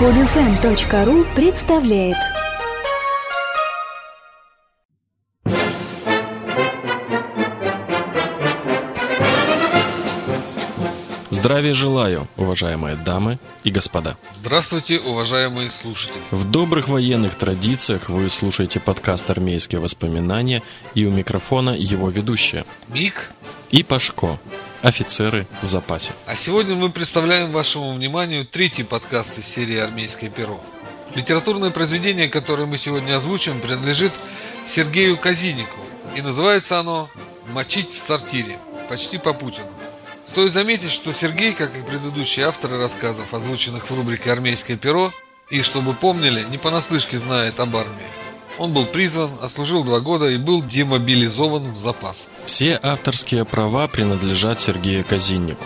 Podfm.ru представляет Здравия желаю, уважаемые дамы и господа. Здравствуйте, уважаемые слушатели. В добрых военных традициях вы слушаете подкаст «Армейские воспоминания» и у микрофона его ведущие. Мик и Пашко, офицеры в запасе. А сегодня мы представляем вашему вниманию третий подкаст из серии «Армейское перо». Литературное произведение, которое мы сегодня озвучим, принадлежит Сергею Казиникову. И называется оно «Мочить в сортире». Почти по Путину. Стоит заметить, что Сергей, как и предыдущие авторы рассказов, озвученных в рубрике «Армейское перо», и, чтобы помнили, не понаслышке знает об армии. Он был призван, отслужил два года и был демобилизован в запас. Все авторские права принадлежат Сергею Казиннику.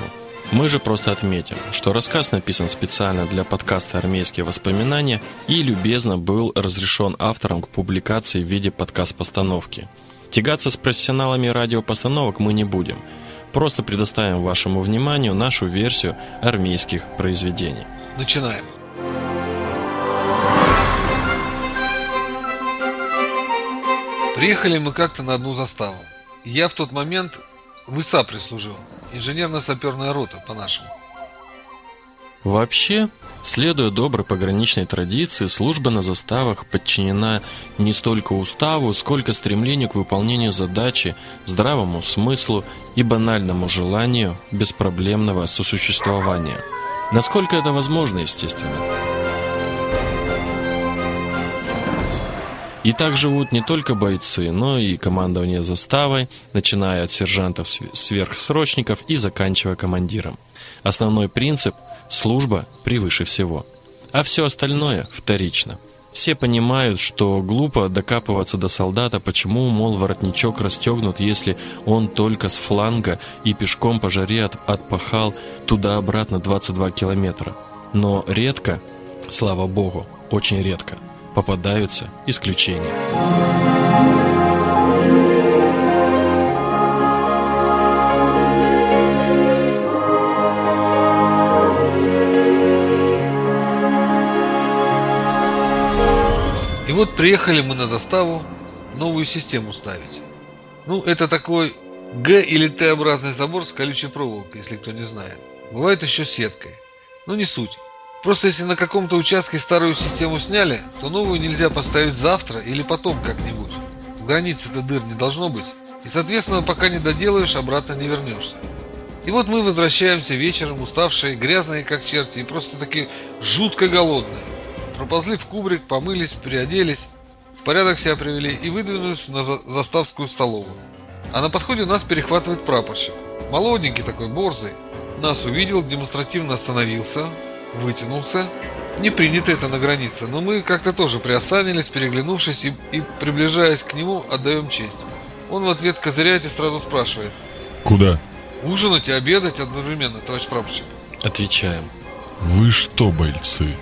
Мы же просто отметим, что рассказ написан специально для подкаста «Армейские воспоминания» и любезно был разрешен автором к публикации в виде подкаст-постановки. Тягаться с профессионалами радиопостановок мы не будем – Просто предоставим вашему вниманию нашу версию армейских произведений. Начинаем. Приехали мы как-то на одну заставу. Я в тот момент в ИСА прислужил. Инженерно-саперная рота, по-нашему. Вообще, следуя доброй пограничной традиции, служба на заставах подчинена не столько уставу, сколько стремлению к выполнению задачи, здравому смыслу и банальному желанию беспроблемного сосуществования. Насколько это возможно, естественно. И так живут не только бойцы, но и командование заставой, начиная от сержантов-сверхсрочников и заканчивая командиром. Основной принцип – Служба превыше всего. А все остальное вторично. Все понимают, что глупо докапываться до солдата, почему, мол, воротничок расстегнут, если он только с фланга и пешком по жаре от, отпахал туда-обратно 22 километра. Но редко, слава богу, очень редко, попадаются исключения. вот приехали мы на заставу новую систему ставить. Ну, это такой Г или Т-образный забор с колючей проволокой, если кто не знает. Бывает еще сеткой. Но не суть. Просто если на каком-то участке старую систему сняли, то новую нельзя поставить завтра или потом как-нибудь. В границе-то дыр не должно быть. И, соответственно, пока не доделаешь, обратно не вернешься. И вот мы возвращаемся вечером, уставшие, грязные как черти и просто такие жутко голодные. Проползли в кубрик, помылись, переоделись, в порядок себя привели и выдвинулись на заставскую столовую. А на подходе нас перехватывает прапорщик. Молоденький такой, борзый. Нас увидел, демонстративно остановился, вытянулся. Не принято это на границе, но мы как-то тоже приосанились, переглянувшись и, и приближаясь к нему, отдаем честь. Он в ответ козыряет и сразу спрашивает. Куда? Ужинать и обедать одновременно, товарищ прапорщик. Отвечаем. Вы что, бойцы,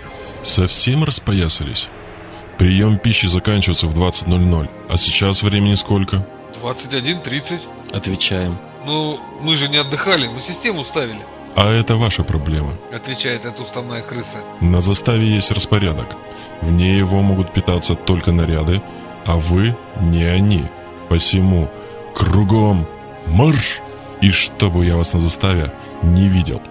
Совсем распоясались? Прием пищи заканчивается в 20.00, а сейчас времени сколько? 21.30. Отвечаем. Ну, мы же не отдыхали, мы систему ставили. А это ваша проблема. Отвечает эта уставная крыса. На заставе есть распорядок. Вне его могут питаться только наряды, а вы не они. Посему кругом марш! И чтобы я вас на заставе не видел.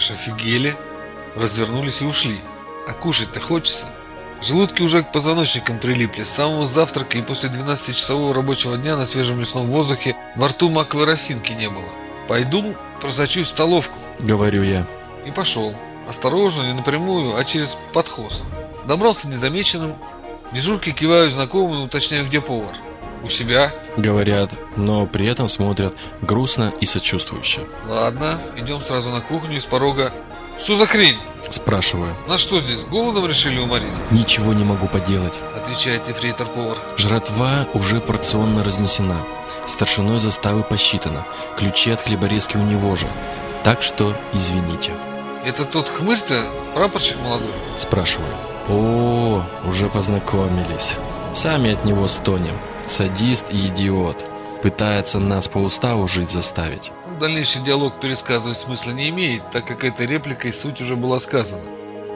конечно, офигели, развернулись и ушли. А кушать-то хочется. Желудки уже к позвоночникам прилипли. С самого завтрака и после 12-часового рабочего дня на свежем лесном воздухе во рту маковой росинки не было. Пойду просочусь в столовку. Говорю я. И пошел. Осторожно, не напрямую, а через подхоз. Добрался незамеченным. Дежурки киваю знакомым и уточняю, где повар. У себя. Говорят, но при этом смотрят грустно и сочувствующе. Ладно, идем сразу на кухню и с порога. Что за хрень? Спрашиваю. На что здесь, голодом решили уморить? Ничего не могу поделать. Отвечает ефрейтор-повар. Жратва уже порционно разнесена. Старшиной заставы посчитано. Ключи от хлеборезки у него же. Так что извините. Это тот хмырь-то, прапорщик молодой? Спрашиваю. О, уже познакомились. Сами от него стонем. Садист и идиот. Пытается нас по уставу жить заставить. Ну, дальнейший диалог пересказывать смысла не имеет, так как этой репликой суть уже была сказана.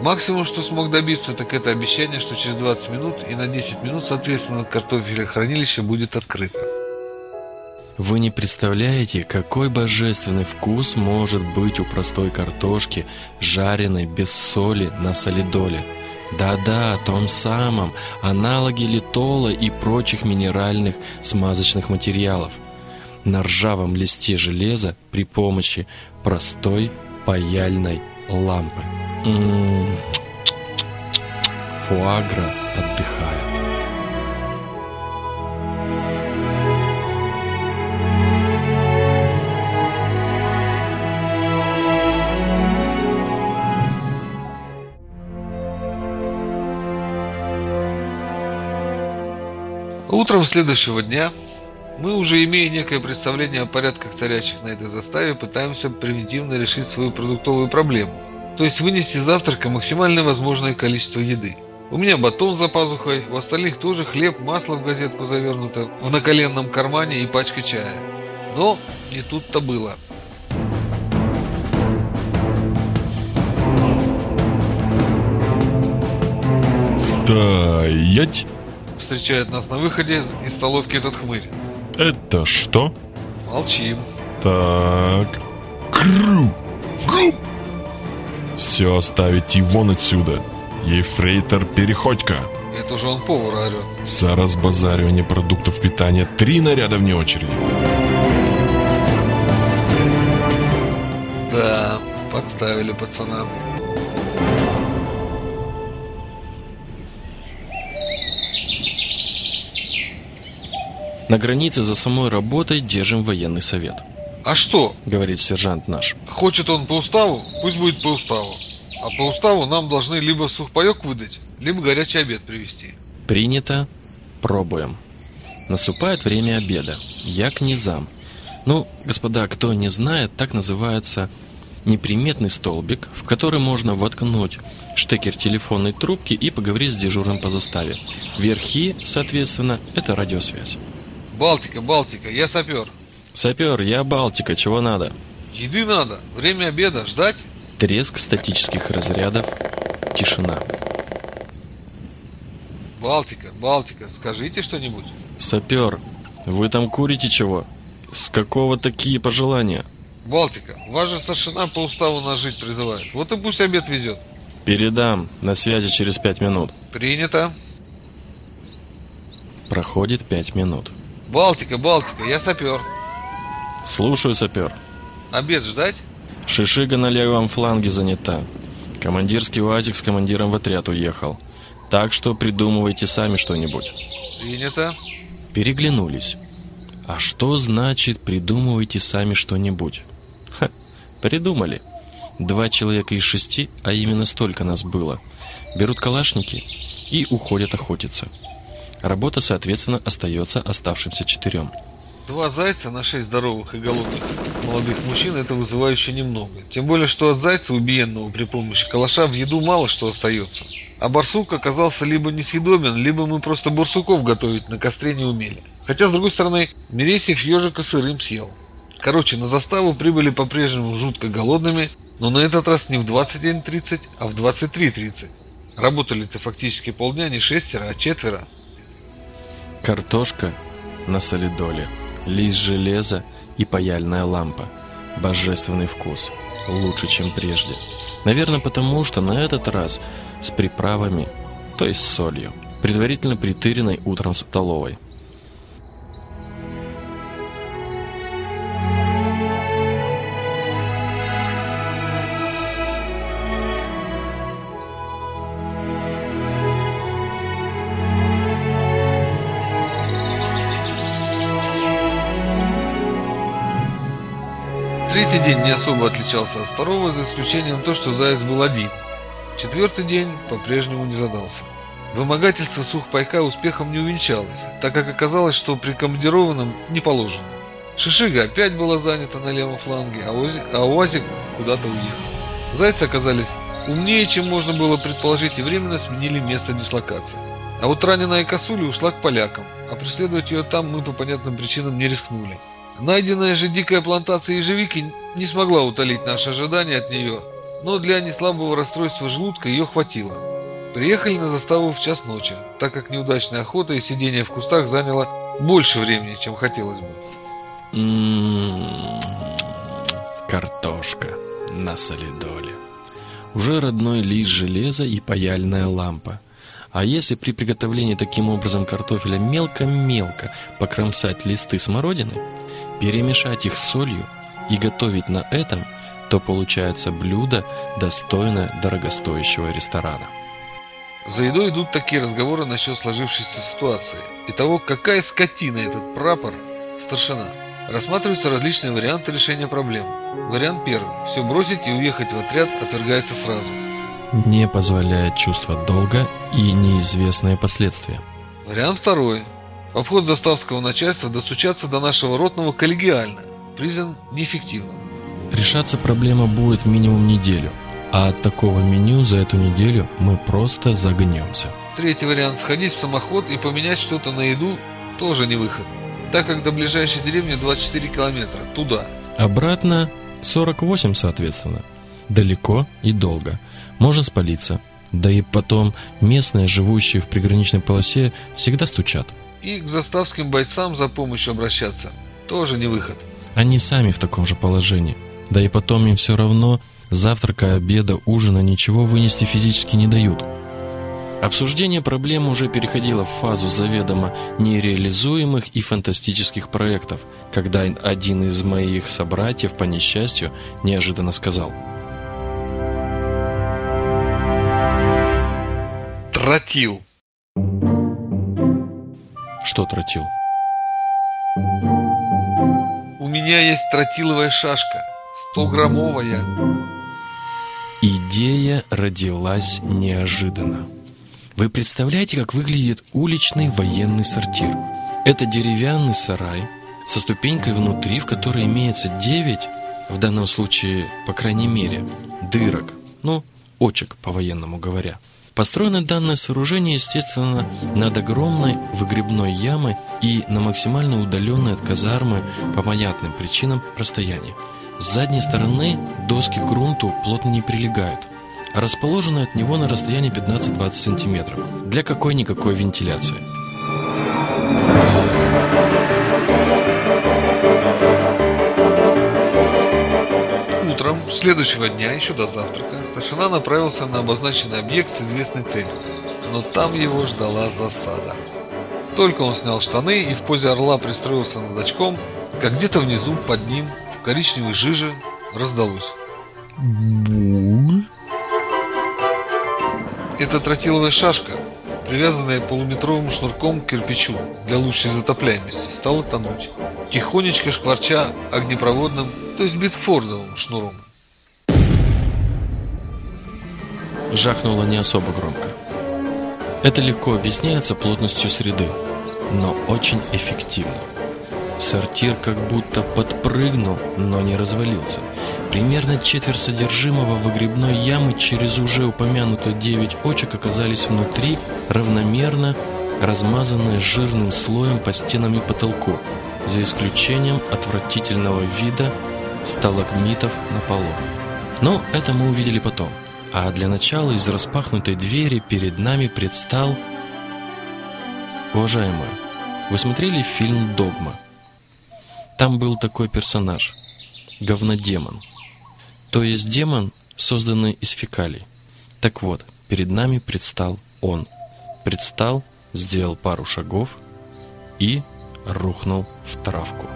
Максимум, что смог добиться, так это обещание, что через 20 минут и на 10 минут, соответственно, картофелехранилище будет открыто. Вы не представляете, какой божественный вкус может быть у простой картошки, жареной без соли на солидоле. Да-да, том самом, аналоге литола и прочих минеральных смазочных материалов. На ржавом листе железа при помощи простой паяльной лампы. М-м-м. Фуагра отдыхает. Утром следующего дня мы, уже имея некое представление о порядках царящих на этой заставе, пытаемся превентивно решить свою продуктовую проблему. То есть вынести завтрака максимально возможное количество еды. У меня батон за пазухой, у остальных тоже хлеб, масло в газетку завернуто, в наколенном кармане и пачка чая. Но не тут-то было. Стоять! Встречает нас на выходе из столовки этот хмырь. Это что? Молчим. Так. Кру! Гу! Все оставить вон отсюда. Ефрейтор Переходько. Это уже он повара орет. За разбазаривание продуктов питания три наряда вне очереди. Да, подставили пацана. На границе за самой работой держим военный совет. А что? Говорит сержант наш. Хочет он по уставу? Пусть будет по уставу. А по уставу нам должны либо сухпайок выдать, либо горячий обед привезти. Принято. Пробуем. Наступает время обеда. Я к низам. Ну, господа, кто не знает, так называется неприметный столбик, в который можно воткнуть штекер телефонной трубки и поговорить с дежурным по заставе. Верхи, соответственно, это радиосвязь. Балтика, Балтика, я сапер. Сапер, я Балтика, чего надо? Еды надо. Время обеда. Ждать? Треск статических разрядов. Тишина. Балтика, Балтика, скажите что-нибудь. Сапер, вы там курите чего? С какого такие пожелания? Балтика, вас же старшина по уставу нас жить призывает. Вот и пусть обед везет. Передам. На связи через пять минут. Принято. Проходит пять минут. Балтика, Балтика, я сапер. Слушаю, сапер. Обед ждать? Шишига на левом фланге занята. Командирский УАЗик с командиром в отряд уехал. Так что придумывайте сами что-нибудь. Принято. Переглянулись. А что значит придумывайте сами что-нибудь? Ха, придумали. Два человека из шести, а именно столько нас было, берут калашники и уходят охотиться. Работа, соответственно, остается оставшимся четырем. Два зайца на шесть здоровых и голодных молодых мужчин это вызывающе немного. Тем более, что от зайца убиенного при помощи калаша в еду мало что остается. А барсук оказался либо несъедобен, либо мы просто барсуков готовить на костре не умели. Хотя, с другой стороны, Мересьев ежика сырым съел. Короче, на заставу прибыли по-прежнему жутко голодными, но на этот раз не в 21.30, а в 23.30. Работали-то фактически полдня не шестеро, а четверо. Картошка на солидоле, лист железа и паяльная лампа. Божественный вкус. Лучше, чем прежде. Наверное, потому что на этот раз с приправами, то есть с солью, предварительно притыренной утром столовой. Третий день не особо отличался от второго, за исключением того, что заяц был один. Четвертый день по-прежнему не задался. Вымогательство сухпайка успехом не увенчалось, так как оказалось, что при командированном не положено. Шишига опять была занята на левом фланге, а, Ози, а Уазик куда-то уехал. Зайцы оказались умнее, чем можно было предположить, и временно сменили место дислокации. А вот раненая косуля ушла к полякам, а преследовать ее там мы по понятным причинам не рискнули. Найденная же дикая плантация ежевики не смогла утолить наши ожидания от нее, но для неслабого расстройства желудка ее хватило. Приехали на заставу в час ночи, так как неудачная охота и сидение в кустах заняло больше времени, чем хотелось бы. Картошка на солидоле. Уже родной лист железа и паяльная лампа. А если при приготовлении таким образом картофеля мелко-мелко покромсать листы смородины, перемешать их с солью и готовить на этом, то получается блюдо, достойное дорогостоящего ресторана. За едой идут такие разговоры насчет сложившейся ситуации и того, какая скотина этот прапор, старшина. Рассматриваются различные варианты решения проблем. Вариант первый. Все бросить и уехать в отряд отвергается сразу. Не позволяет чувство долга и неизвестные последствия. Вариант второй. Обход заставского начальства достучаться до нашего ротного коллегиально. Признан неэффективным. Решаться проблема будет минимум неделю, а от такого меню за эту неделю мы просто загнемся. Третий вариант. Сходить в самоход и поменять что-то на еду тоже не выход. Так как до ближайшей деревни 24 километра. Туда. Обратно 48, соответственно. Далеко и долго. Можно спалиться. Да и потом местные, живущие в приграничной полосе, всегда стучат. И к заставским бойцам за помощью обращаться. Тоже не выход. Они сами в таком же положении. Да и потом им все равно завтрака, обеда, ужина ничего вынести физически не дают. Обсуждение проблемы уже переходило в фазу заведомо нереализуемых и фантастических проектов, когда один из моих собратьев, по несчастью, неожиданно сказал Тротил. Что тротил? У меня есть тротиловая шашка. 100-граммовая. Идея родилась неожиданно. Вы представляете, как выглядит уличный военный сортир? Это деревянный сарай со ступенькой внутри, в которой имеется 9, в данном случае, по крайней мере, дырок, ну, очек, по-военному говоря. Построено данное сооружение, естественно, над огромной выгребной ямой и на максимально удаленной от казармы по понятным причинам расстоянии. С задней стороны доски к грунту плотно не прилегают, а расположены от него на расстоянии 15-20 сантиметров для какой-никакой вентиляции. Следующего дня, еще до завтрака, старшина направился на обозначенный объект с известной целью. Но там его ждала засада. Только он снял штаны и в позе орла пристроился над очком, как где-то внизу, под ним, в коричневой жиже, раздалось. Это тротиловая шашка, привязанная полуметровым шнурком к кирпичу для лучшей затопляемости, стала тонуть, тихонечко шкварча огнепроводным, то есть битфордовым шнуром. Жахнуло не особо громко. Это легко объясняется плотностью среды, но очень эффективно. Сортир как будто подпрыгнул, но не развалился. Примерно четверть содержимого выгребной ямы через уже упомянутые девять очек оказались внутри, равномерно размазанные жирным слоем по стенам и потолку, за исключением отвратительного вида сталагмитов на полу. Но это мы увидели потом. А для начала из распахнутой двери перед нами предстал... Уважаемые, вы смотрели фильм «Догма»? Там был такой персонаж – говнодемон. То есть демон, созданный из фекалий. Так вот, перед нами предстал он. Предстал, сделал пару шагов и рухнул в травку.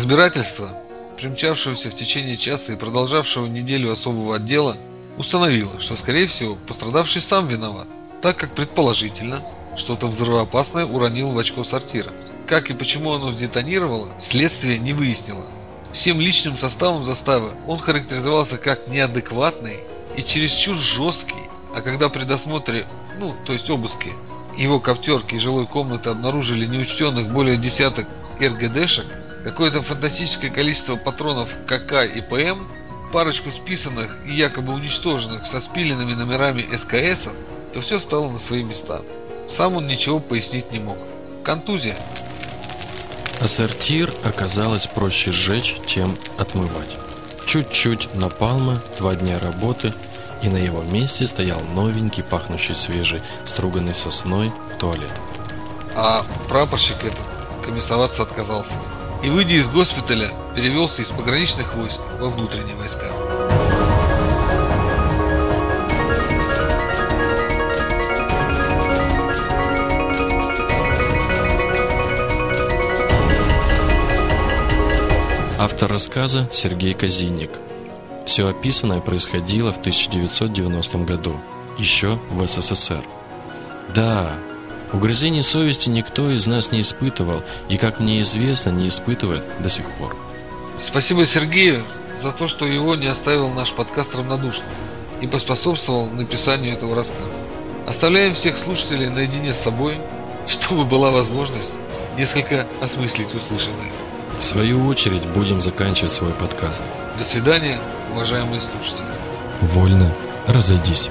Разбирательство, примчавшегося в течение часа и продолжавшего неделю особого отдела, установило, что, скорее всего, пострадавший сам виноват, так как предположительно что-то взрывоопасное уронил в очко сортира. Как и почему оно сдетонировало, следствие не выяснило. Всем личным составом заставы он характеризовался как неадекватный и чересчур жесткий, а когда при досмотре, ну, то есть обыске, его коптерки и жилой комнаты обнаружили неучтенных более десяток РГДшек, какое-то фантастическое количество патронов КК и ПМ, парочку списанных и якобы уничтоженных со спиленными номерами СКСов, то все стало на свои места. Сам он ничего пояснить не мог. Контузия. А сортир оказалось проще сжечь, чем отмывать. Чуть-чуть напалма, два дня работы, и на его месте стоял новенький, пахнущий свежей, струганной сосной туалет. А прапорщик этот комиссоваться отказался. И, выйдя из госпиталя, перевелся из пограничных войск во внутренние войска. Автор рассказа Сергей Казинник. Все описанное происходило в 1990 году, еще в СССР. Да, угрызений совести никто из нас не испытывал и, как мне известно, не испытывает до сих пор. Спасибо Сергею за то, что его не оставил наш подкаст равнодушным и поспособствовал написанию этого рассказа. Оставляем всех слушателей наедине с собой, чтобы была возможность несколько осмыслить услышанное. В свою очередь будем заканчивать свой подкаст. До свидания, уважаемые слушатели. Вольно разойдись.